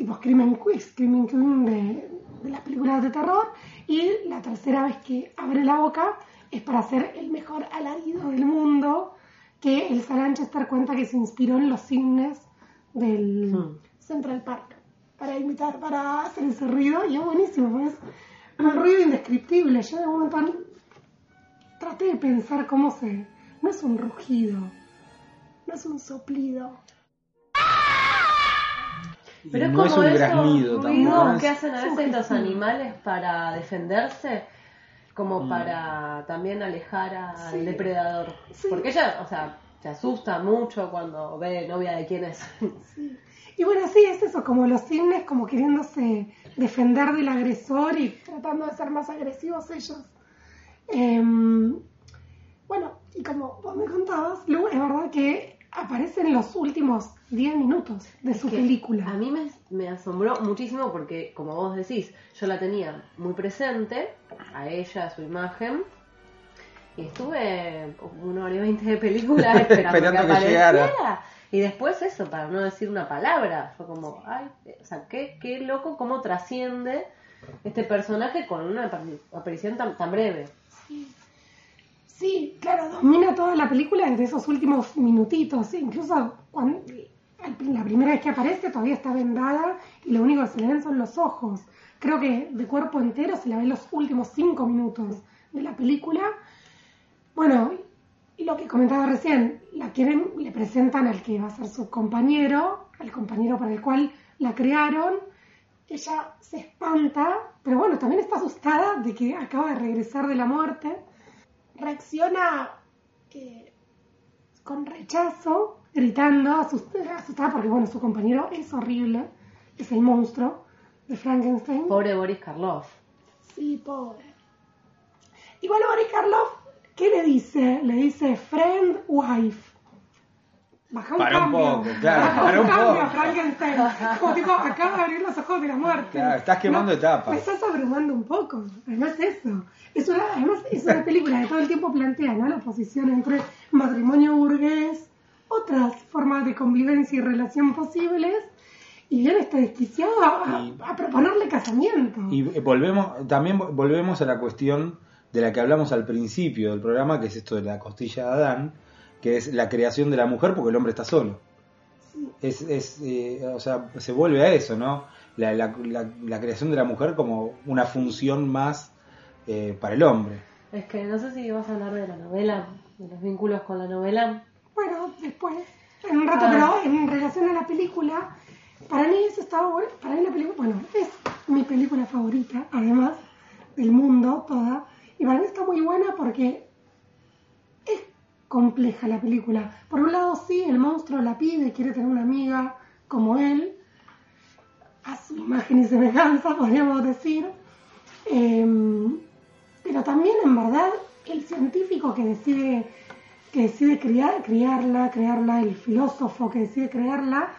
tipo Screaming Screaming Queen de, de las películas de terror, y la tercera vez que abre la boca es para hacer el mejor alarido del mundo, que el Saranchester cuenta que se inspiró en los cines del Mm. Central Park para imitar, para hacer ese ruido, y es buenísimo, es un ruido indescriptible. Yo de un momento traté de pensar cómo se. No es un rugido, no es un soplido. Pero es no es como un graznido tampoco. que hacen a veces los animales para defenderse, como Mm. para también alejar al Sí. depredador. Sí. Porque ella, o sea, se asusta mucho cuando ve novia de quién es. Sí. Y bueno, sí, es eso, como los cisnes como queriéndose defender del agresor y tratando de ser más agresivos ellos. Em, bueno, y como vos me contabas, Lu, es verdad que aparece en los últimos 10 minutos de su película. A mí me, me asombró muchísimo porque, como vos decís, yo la tenía muy presente, a ella, a su imagen, y estuve una hora y veinte de película esperando, Esperando que que apareciera. llegara. Y después eso, para no decir una palabra, fue como, ay, o sea, qué, qué loco cómo trasciende este personaje con una apari- aparición tan, tan breve. Sí. Sí, claro, domina toda la película desde esos últimos minutitos. Incluso cuando, la primera vez que aparece todavía está vendada y lo único que se le ven son los ojos. Creo que de cuerpo entero se la ven los últimos cinco minutos de la película. Bueno, y lo que comentaba recién, la quieren, le presentan al que va a ser su compañero, al compañero para el cual la crearon. Ella se espanta, pero bueno, también está asustada de que acaba de regresar de la muerte. Reacciona eh, con rechazo, gritando, asustada, porque bueno, su compañero es horrible, es el monstruo de Frankenstein. Pobre Boris Karloff. Sí, pobre. Igual Boris Karloff, ¿qué le dice? Le dice friend, wife. Baja un Para un cambio. poco, claro, Baja para un cambio, poco. Frankenstein. Como tipo, acaba de abrir los ojos de la muerte. Claro, estás quemando etapas. Me estás abrumando un poco. Además eso. Es una, además es una película que todo el tiempo plantea ¿no? la oposición entre matrimonio burgués, otras formas de convivencia y relación posibles, y bien está desquiciado a, Y- a proponerle casamiento. Y eh, volvemos, también vo- volvemos a la cuestión de la que hablamos al principio del programa, que es esto de la costilla de Adán, que es la creación de la mujer porque el hombre está solo. Es, es eh, o sea, se vuelve a eso, ¿no? La, la- la- la creación de la mujer como una función más eh, para el hombre. Es que no sé si vas a hablar de la novela, de los vínculos con la novela. Bueno, después, en un rato, Ah. pero en relación a la película, para mí eso estaba bueno. Para mí la película, bueno, es mi película favorita, además del mundo, toda. Y para mí está muy buena porque compleja la película. Por un lado, sí, el monstruo la pide, quiere tener una amiga como él, a su imagen y semejanza, podríamos decir. Em, pero también, en verdad, el científico que decide, que decide criar, criarla, crearla, el filósofo que decide crearla,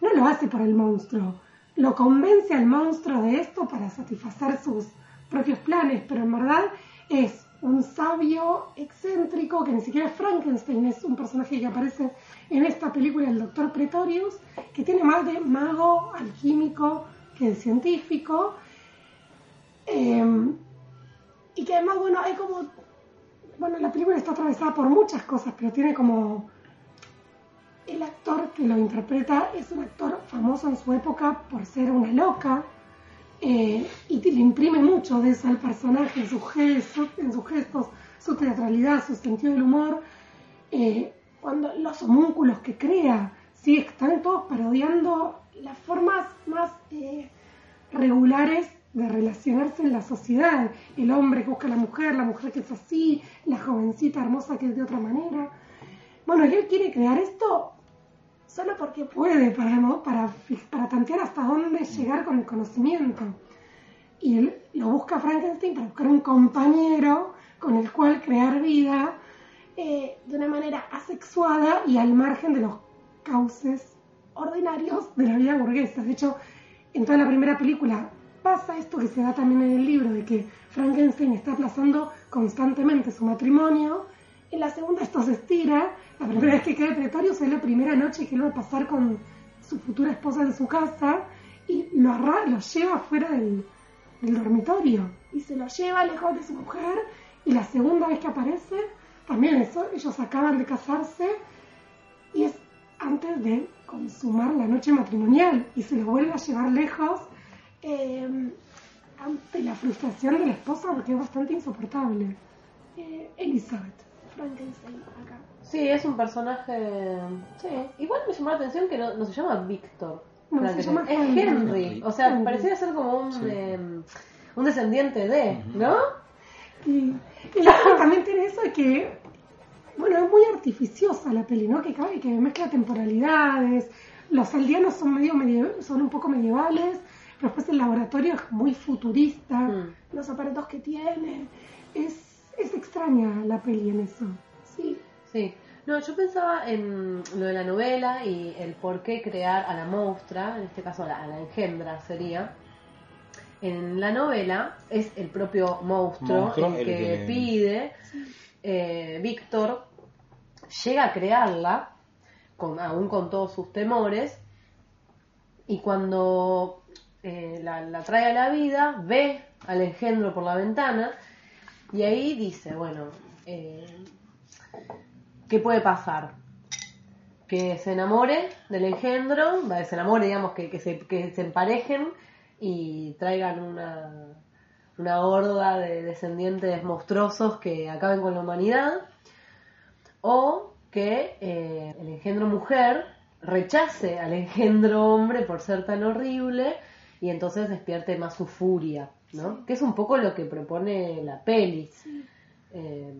no lo hace por el monstruo. Lo convence al monstruo de esto para satisfacer sus propios planes, pero en verdad es un sabio excéntrico que ni siquiera Frankenstein, es un personaje que aparece en esta película, el doctor Pretorius, que tiene más de mago, alquímico que de científico. Eh, y que además, bueno, hay como. Bueno, la película está atravesada por muchas cosas, pero tiene como. El actor que lo interpreta es un actor famoso en su época por ser una loca. Eh, y le imprime mucho de eso al personaje, en sus gestos, en sus, gestos, su teatralidad, su sentido del humor. eh, cuando los homúnculos que crea, sí, están todos parodiando las formas más eh, regulares de relacionarse en la sociedad. El hombre que busca a la mujer, la mujer que es así, la jovencita hermosa que es de otra manera. Bueno, él quiere crear esto solo porque puede, para, ¿no? para, para tantear hasta dónde llegar con el conocimiento. Y él lo busca Frankenstein para buscar un compañero con el cual crear vida eh, de una manera asexuada y al margen de los cauces ordinarios de la vida burguesa. De hecho, en toda la primera película pasa esto que se da también en el libro, de que Frankenstein está aplazando constantemente su matrimonio. En la segunda esto se estira. La primera vez que cae Pretorius es la primera noche que él va a pasar con su futura esposa en su casa y lo, arra- lo lleva fuera del, dormitorio. Y se lo lleva lejos de su mujer. Y la segunda vez que aparece también eso, ellos acaban de casarse. Y es antes de consumar la noche matrimonial. Y se lo vuelve a llevar lejos eh, ante la frustración de la esposa porque es bastante insoportable. Eh, Elizabeth Frankenstein acá. Sí, es un personaje. Sí, igual me llamó la atención que no, no se llama Víctor. No, se llama es Henry. Henry. O sea, Henry. parecía ser como un, Sí. eh, un descendiente de, ¿no? Y, también tiene eso de que, bueno, es muy artificiosa la peli, ¿no? Que, cabe- que mezcla temporalidades, los aldeanos son medio medio, son un poco medievales, pero después el laboratorio es muy futurista, Mm. los aparatos que tiene, es, es extraña la peli en eso, sí. Sí. No, yo pensaba en lo de la novela y el por qué crear a la monstrua, en este caso a la, a la engendra sería. En la novela es el propio monstruo, Monstruo el el que que- pide. eh, Víctor llega a crearla, con, aún con todos sus temores, y cuando eh, la, la trae a la vida, ve al engendro por la ventana, y ahí dice, bueno, eh, ¿qué puede pasar? Que se enamore del engendro, se enamore, digamos, que, que, se, que se emparejen y traigan una, una horda de descendientes monstruosos que acaben con la humanidad, o que eh, el engendro mujer rechace al engendro hombre por ser tan horrible y entonces despierte más su furia, ¿no? Que es un poco lo que propone la peli. Eh,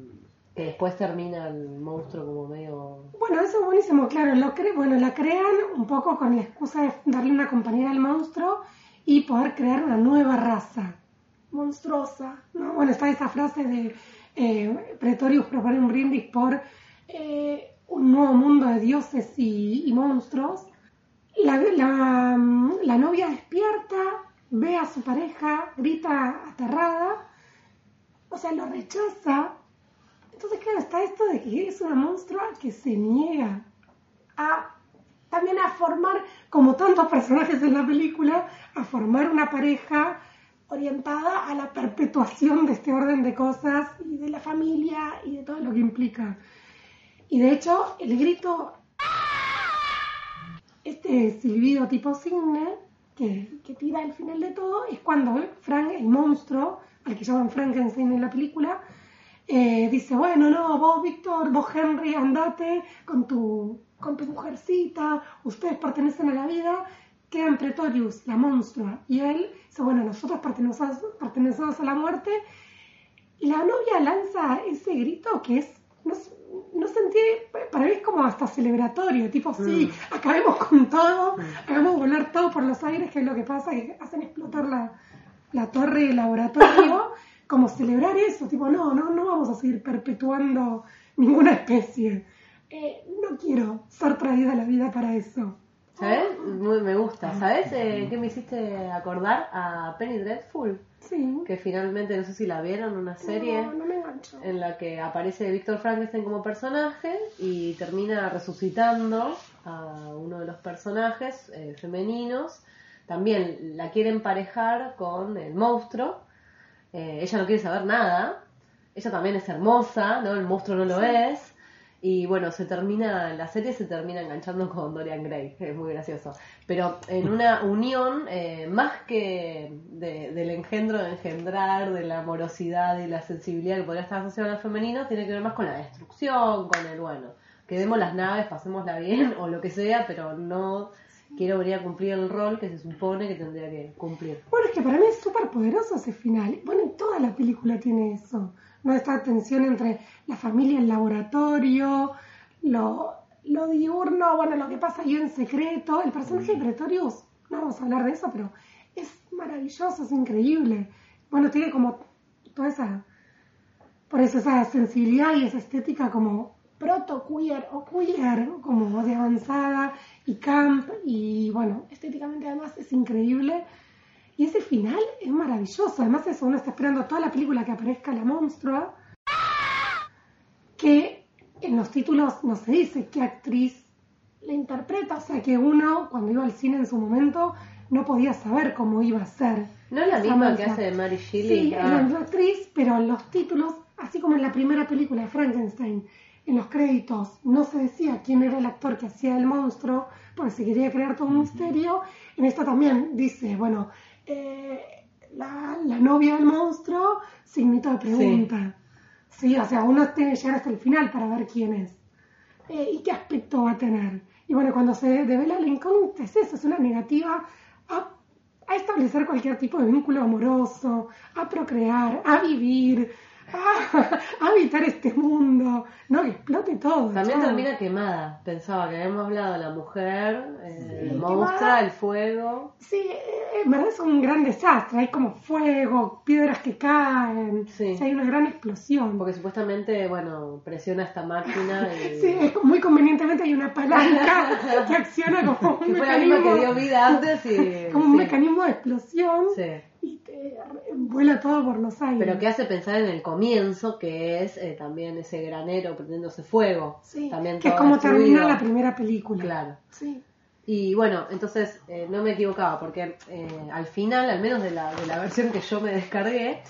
que después termina el monstruo como medio... Bueno, eso es buenísimo, claro, lo cre bueno, la crean un poco con la excusa de darle una compañera al monstruo y poder crear una nueva raza monstruosa, ¿no? Bueno, está esa frase de eh, Pretorius propone un brindis por eh, un nuevo mundo de dioses y, y monstruos. La, la, la novia despierta, ve a su pareja, grita aterrada, o sea, lo rechaza. Entonces, claro, está esto de que es una monstrua que se niega a también a formar, como tantos personajes en la película, a formar una pareja orientada a la perpetuación de este orden de cosas y de la familia y de todo lo que implica. Y de hecho, el grito, este silbido tipo cisne, que, tira al final de todo, es cuando Frank, el monstruo, al que llaman Frankenstein en la película, eh, dice, bueno, no, vos Víctor, vos Henry, andate con tu, con tu mujercita, ustedes pertenecen a la vida, quedan Pretorius, la monstrua, y él dice, bueno, nosotros pertenecemos a la muerte, y la novia lanza ese grito que es, no, no sentí, para mí es como hasta celebratorio, tipo, sí, acabemos con todo, hagamos volar todo por los aires, que es lo que pasa, que hacen explotar la, la torre del laboratorio, como celebrar eso, tipo, no, no, no vamos a seguir perpetuando ninguna especie. Eh, no quiero ser traída a la vida para eso. ¿Sabes? Muy, me gusta. ¿Sabes eh, qué me hiciste acordar? A Penny Dreadful, Sí. que finalmente, no sé si la vieron, una serie No, no me engancho. en la que aparece Víctor Frankenstein como personaje y termina resucitando a uno de los personajes eh, femeninos. También la quiere emparejar con el monstruo. Eh, ella no quiere saber nada. Ella también es hermosa, ¿no? El monstruo no lo es. Y bueno, se termina, la serie se termina enganchando con Dorian Gray, es muy gracioso. Pero en una unión, eh, más que de- del engendro de engendrar, de la amorosidad y la sensibilidad que podría estar asociada al femenino, tiene que ver más con la destrucción, con el bueno. Quedemos las naves, pasémosla bien o lo que sea, pero no quiero venir a cumplir el rol que se supone que tendría que cumplir. Bueno, es que para mí es súper poderoso ese final. Bueno, y toda la película tiene eso. ¿No? Esta tensión entre la familia, el laboratorio, lo, lo diurno, bueno, lo que pasa ahí en secreto. El personaje de Pretorius, no vamos a hablar de eso, pero es maravilloso, es increíble. Bueno, tiene como toda esa, por eso esa sensibilidad y esa estética como proto-queer o queer, como de avanzada y camp, y bueno, estéticamente además es increíble. Y ese final es maravilloso. Además, eso, uno está esperando toda la película que aparezca la monstrua. Que en los títulos no se dice qué actriz la interpreta. O sea, que uno, cuando iba al cine en su momento, no podía saber cómo iba a ser. ¿No es la misma que hace de Mary Shelley? Sí, es Ah. la misma actriz, pero en los títulos, así como en la primera película de Frankenstein, en los créditos no se decía quién era el actor que hacía el monstruo, porque se quería crear todo un misterio. En esta también dice, bueno, eh, la, la novia del monstruo, signito de pregunta. Sí. o sea, uno tiene que llegar hasta el final para ver quién es. Eh, y qué aspecto va a tener. Y bueno, cuando se devela la incógnita es eso, es una negativa a, a establecer cualquier tipo de vínculo amoroso, a procrear, a vivir, a, a habitar este mundo, ¿no? Que explote todo. También chao. termina quemada. Pensaba que habíamos hablado de la mujer, eh, Sí, el monstruo, quemada. el fuego. Sí, eh, en verdad es un gran desastre, hay como fuego, piedras que caen, Sí. o sea, hay una gran explosión. Porque supuestamente, bueno, presiona esta máquina y... Sí, es muy convenientemente hay una palanca que acciona como un que fue la misma mecanismo, que dio vida antes y... como un sí, mecanismo de explosión sí. Vuela todo por los aires. Pero que hace pensar en el comienzo, que es eh, también ese granero prendiéndose fuego. Sí, también que es como termina la primera película. Claro. Sí. Y bueno, entonces eh, no me equivocaba, porque eh, al final, al menos de la, de la versión que yo me descargué,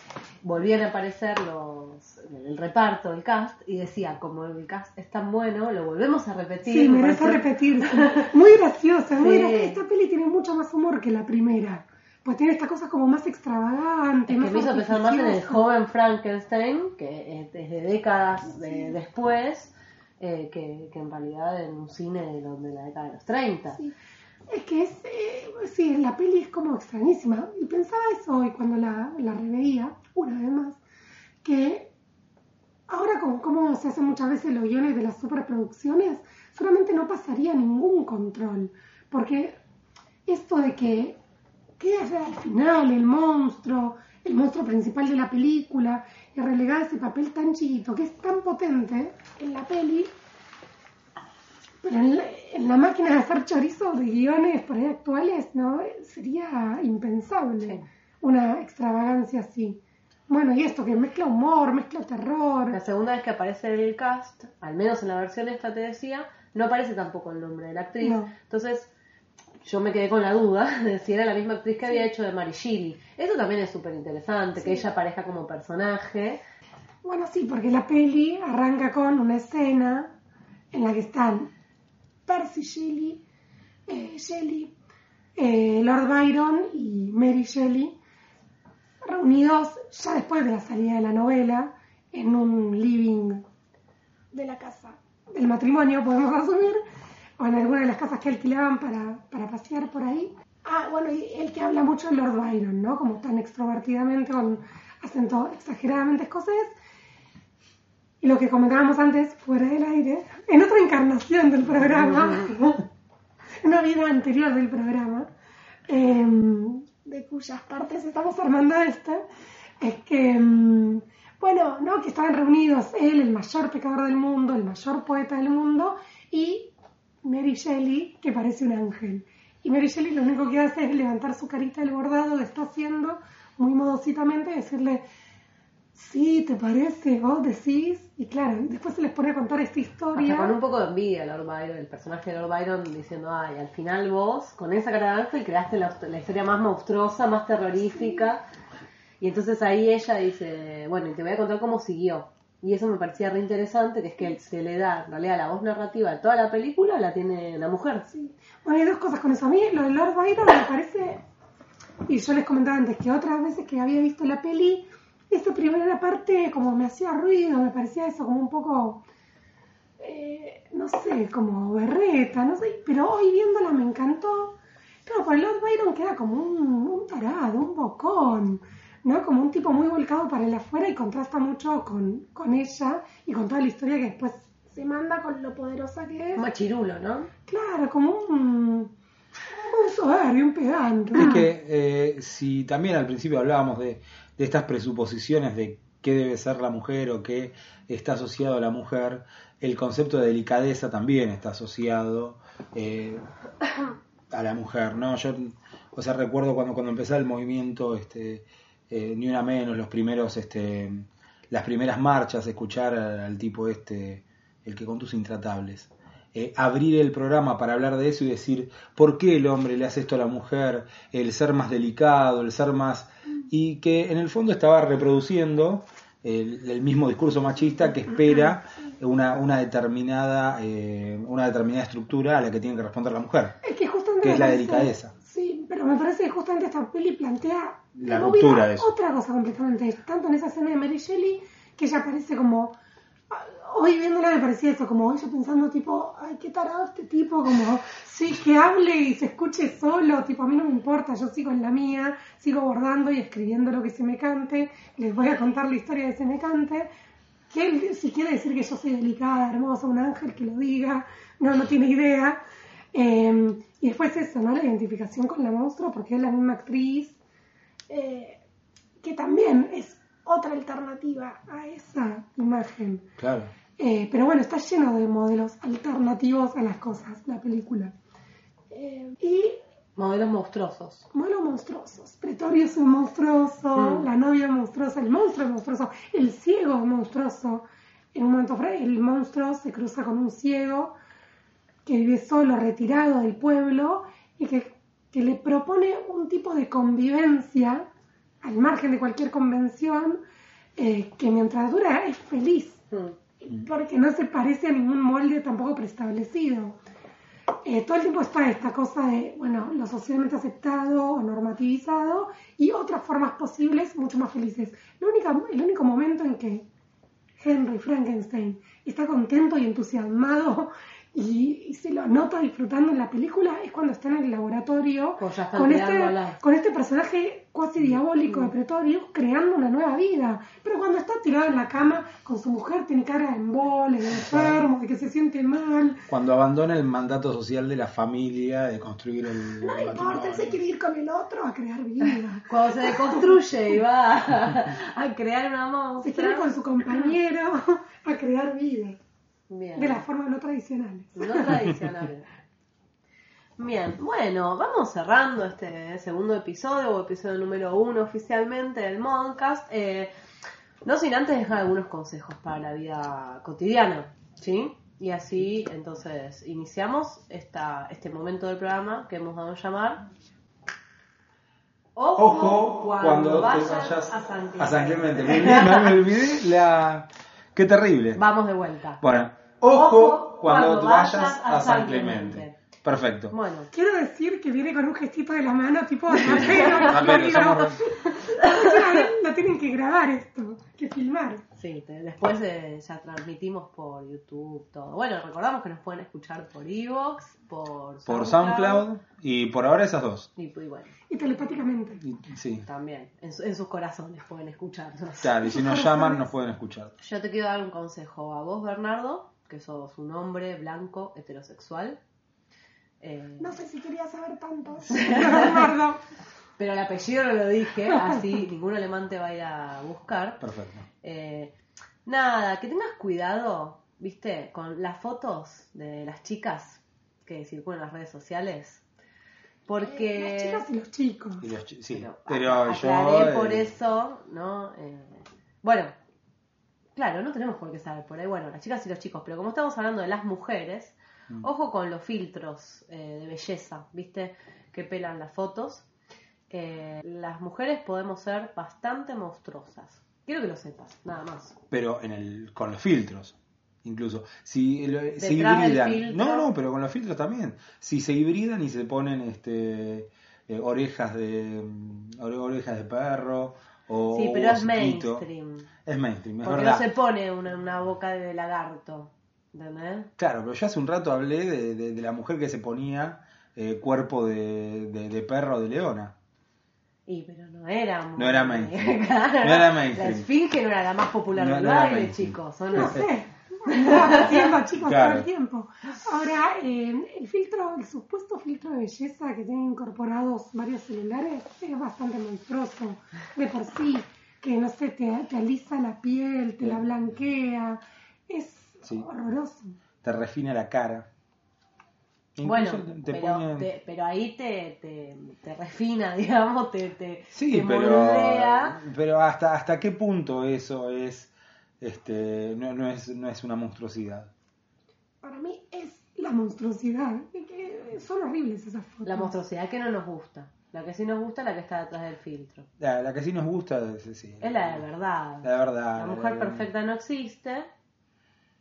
volvían a aparecer los el reparto, el cast, y decía, como el cast es tan bueno, lo volvemos a repetir. Sí, me merece repetirse. Muy graciosa, muy Sí. graciosa. Esta peli tiene mucho más humor que la primera. Pues tiene esta cosa como más extravagante. Es que más me hizo pensar más en el joven Frankenstein, que es desde décadas de- después, eh, que, que en realidad en un cine de, la década de los 30. Sí. Es que es, eh, sí, la peli es como extrañísima. Y pensaba eso hoy cuando la, la reveía, una vez más, que ahora con cómo se hacen muchas veces los guiones de las superproducciones, solamente no pasaría ningún control. Porque esto de que queda al final el monstruo, el monstruo principal de la película, y relegar ese papel tan chiquito, que es tan potente en la peli, pero en la, en la máquina de hacer chorizo de guiones por ahí actuales, ¿no? Sería impensable Sí. una extravagancia así. Bueno, y esto que mezcla humor, mezcla terror. La segunda vez que aparece el cast, al menos en la versión esta te decía, no aparece tampoco el nombre de la actriz. No. Entonces, yo me quedé con la duda de si era la misma actriz que había hecho de Mary Shelley. Eso también es súper interesante, que ella aparezca como personaje. Bueno, sí, porque la peli arranca con una escena en la que están Percy Shelley, eh, Shelley, eh, Lord Byron y Mary Shelley reunidos ya después de la salida de la novela en un living de la casa del matrimonio, podemos asumir, o en alguna de las casas que alquilaban para, para pasear por ahí. Ah, bueno, y el que habla mucho es Lord Byron, ¿no? Como tan extrovertidamente, con acento exageradamente escocés. Y lo que comentábamos antes, fuera del aire, en otra encarnación del programa, en una vida anterior del programa, eh, de cuyas partes estamos armando esta, es que, mm, bueno, ¿no? Que estaban reunidos él, el mayor pecador del mundo, el mayor poeta del mundo, y Mary Shelley, que parece un ángel. Y Mary Shelley lo único que hace es levantar su carita del bordado, lo está haciendo muy modositamente, decirle, sí, ¿te parece? ¿Vos decís? Y claro, después se les pone a contar esta historia. Hasta con un poco de envidia Lord Byron, el personaje de Lord Byron diciendo, ay, al final vos, con esa cara de ángel, creaste la, la historia más monstruosa, más terrorífica. Y entonces ahí ella dice, bueno, y te voy a contar cómo siguió. Y eso me parecía re interesante, que es que se le da, en realidad, la voz narrativa de toda la película la tiene la mujer. Sí. Bueno, hay dos cosas con eso. A mí lo de Lord Byron me parece, y yo les comentaba antes que otras veces que había visto la peli, esta primera parte como me hacía ruido, me parecía eso como un poco, eh, no sé, como berreta, no sé, pero hoy viéndola me encantó. Claro, pues Lord Byron queda como un, un tarado, un bocón, ¿no? Como un tipo muy volcado para el afuera y contrasta mucho con, con ella y con toda la historia que después se manda con lo poderosa que es. Un machirulo, ¿no? Claro, como un, un soberbio, un pedante. Es que eh, si también al principio hablábamos de, de estas presuposiciones de qué debe ser la mujer o qué está asociado a la mujer, el concepto de delicadeza también está asociado eh, a la mujer, ¿no? Yo, o sea, recuerdo cuando, cuando empezaba el movimiento, este, eh, ni una menos, los primeros, este, las primeras marchas, escuchar al, tipo este, el que conduce Intratables. Eh, abrir el programa para hablar de eso y decir por qué el hombre le hace esto a la mujer, el ser más delicado, el ser más... y que en el fondo estaba reproduciendo el, el mismo discurso machista que espera una, una determinada eh, una determinada estructura a la que tiene que responder la mujer. Es que es la delicadeza. Pero me parece que justamente esta peli plantea La ruptura de eso. otra cosa completamente. Tanto en esa escena de Mary Shelley, que ella parece como. Hoy viéndola me parecía eso, como ella pensando, tipo, ay, qué tarado este tipo, como, sí, que hable y se escuche solo, tipo, a mí no me importa, yo sigo en la mía, sigo bordando y escribiendo lo que se me cante, les voy a contar la historia de se me cante, que él, si quiere decir que yo soy delicada, hermosa, un ángel, que lo diga, no, no tiene idea. Eh, y después eso, ¿no? La identificación con la monstruo, porque es la misma actriz, eh, que también es otra alternativa a esa imagen. Claro. Eh, pero bueno, está lleno de modelos alternativos a las cosas, la película. Eh, y Modelos monstruosos. modelos monstruosos. Pretorio es un monstruoso, Mm. la novia es monstruosa, el monstruo es monstruoso, el ciego es monstruoso. En un momento el monstruo se cruza con un ciego que vive solo, retirado del pueblo, y que, que le propone un tipo de convivencia, al margen de cualquier convención, eh, que mientras dura es feliz, Mm. porque no se parece a ningún molde tampoco preestablecido. Eh, todo el tiempo está esta cosa de, bueno, lo socialmente aceptado o normativizado y otras formas posibles mucho más felices. Única- el único momento en que Henry Frankenstein está contento y entusiasmado y, y se lo nota disfrutando en la película es cuando está en el laboratorio con este, con este personaje cuasi diabólico de Pretorio creando una nueva vida. Pero cuando está tirado en la cama con su mujer tiene cara de embole, de enfermo, de que se siente mal. Cuando abandona el mandato social de la familia de construir el No le importa, él se quiere ir con el otro a crear vida. Cuando se deconstruye y va a crear una Se quiere ir con su compañero a crear vida. Bien. De las formas no tradicionales. No tradicional. Bien, bueno, vamos cerrando este segundo episodio, o episodio número uno oficialmente del Modcast. Eh, no sin antes dejar algunos consejos para la vida cotidiana, ¿sí? Y así, entonces, iniciamos esta, este momento del programa que hemos dado a llamar. Ojo cuando, te vayas vayas a San Clemente. a San Clemente. Me olvidé la... Qué terrible. Vamos de vuelta. Bueno, ojo, Ojo cuando, cuando vayas a San Clemente. Perfecto. Bueno, Quiero decir que viene con un gestito de la mano tipo rapero. Rapero, somos- lo tienen que grabar esto, que filmar. Sí, te- después eh, ya transmitimos por YouTube, todo. Bueno, recordamos que nos pueden escuchar por Evox, por Por SoundCloud y por ahora esas dos. Y, y bueno, Y telepáticamente. Y- sí. también, en, su- en sus corazones pueden escucharnos. Claro, y si nos llaman nos pueden escuchar. Yo te quiero dar un consejo a vos, Bernardo, que sos un hombre blanco, heterosexual. Eh, No sé si quería saber tanto. Pero el apellido no lo dije, así ningún alemán te va a ir a buscar. Perfecto. Eh, nada, que tengas cuidado, viste, con las fotos de las chicas que circulan en las redes sociales. Porque... Las chicas y los chicos. Y los chi- sí, Pero, pero, yo. eh, por eso, ¿no? Eh, bueno, claro, no tenemos por qué saber por ahí. Bueno, las chicas y los chicos, pero como estamos hablando de las mujeres. Ojo con los filtros eh, de belleza, ¿viste? Que pelan las fotos. Eh, las mujeres podemos ser bastante monstruosas. Quiero que lo sepas, nada más. Pero en el, con los filtros. Incluso, si lo- se hibridan, no, no, pero con los filtros también. Si se hibridan y se ponen este eh, orejas de mm, ore- orejas de perro o Sí, pero es mainstream. Es mainstream, es Porque verdad. no se pone una, una boca de lagarto. ¿Entendés? Claro, pero yo hace un rato hablé de, de- de la mujer que se ponía eh, cuerpo de, de, de perro de leona. Y pero no era muy- No era mainstream. Claro, No era mainstream. La esfinge no era la más popular No, del no era baile, chicos. ¿o No sé. Estaba haciendo chicos Claro. todo el tiempo. Ahora, eh, el filtro, el supuesto filtro de belleza que tienen incorporados varios celulares es bastante monstruoso de por sí. Que no sé, te, te alisa la piel, te la blanquea. Es Sí. horroroso. Te refina la cara. Bueno, Incluso te- te pero, ponen- te- pero ahí te, te, te refina, digamos, te, te, Sí, te pero, moldea. pero hasta, hasta qué punto eso es este no, no es no es una monstruosidad. Para mí es la monstruosidad. Y que son horribles esas fotos. La monstruosidad que no nos gusta. La que sí nos gusta es la que está detrás del filtro. La, la que sí nos gusta es, sí, Es la de verdad. La verdad. La mujer la- perfecta no existe.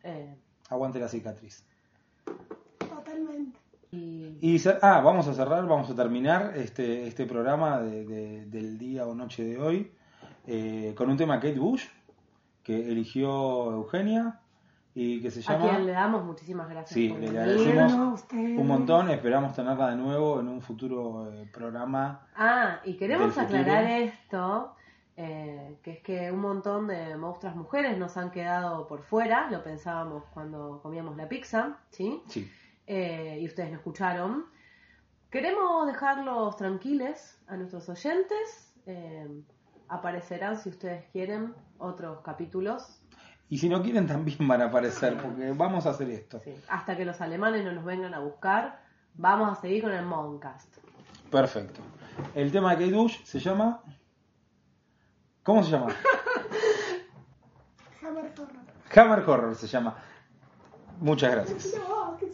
Eh, Aguante la cicatriz. Totalmente. y ah, vamos a cerrar, vamos a terminar este, este programa de- de- del día o noche de hoy eh, con un tema Kate Bush que eligió Eugenia y que se a quien le llama damos muchísimas gracias Sí, por le agradecemos un montón, esperamos tenerla de nuevo en un futuro eh, programa. Ah, y queremos aclarar esto, eh, que es que un montón de monstruas mujeres nos han quedado por fuera, lo pensábamos cuando comíamos la pizza, ¿sí? Sí, Eh, y ustedes no escucharon. Queremos dejarlos tranquiles a nuestros oyentes. eh, aparecerán, si ustedes quieren, otros capítulos. y si no quieren también van a aparecer porque vamos a hacer esto. sí, hasta que los alemanes no nos vengan a buscar, vamos a seguir con el Moncast. Perfecto. El tema de Kate Bush se llama... ¿Cómo se llama? Hammer Horror. Hammer Horror se llama. Muchas gracias. No, qué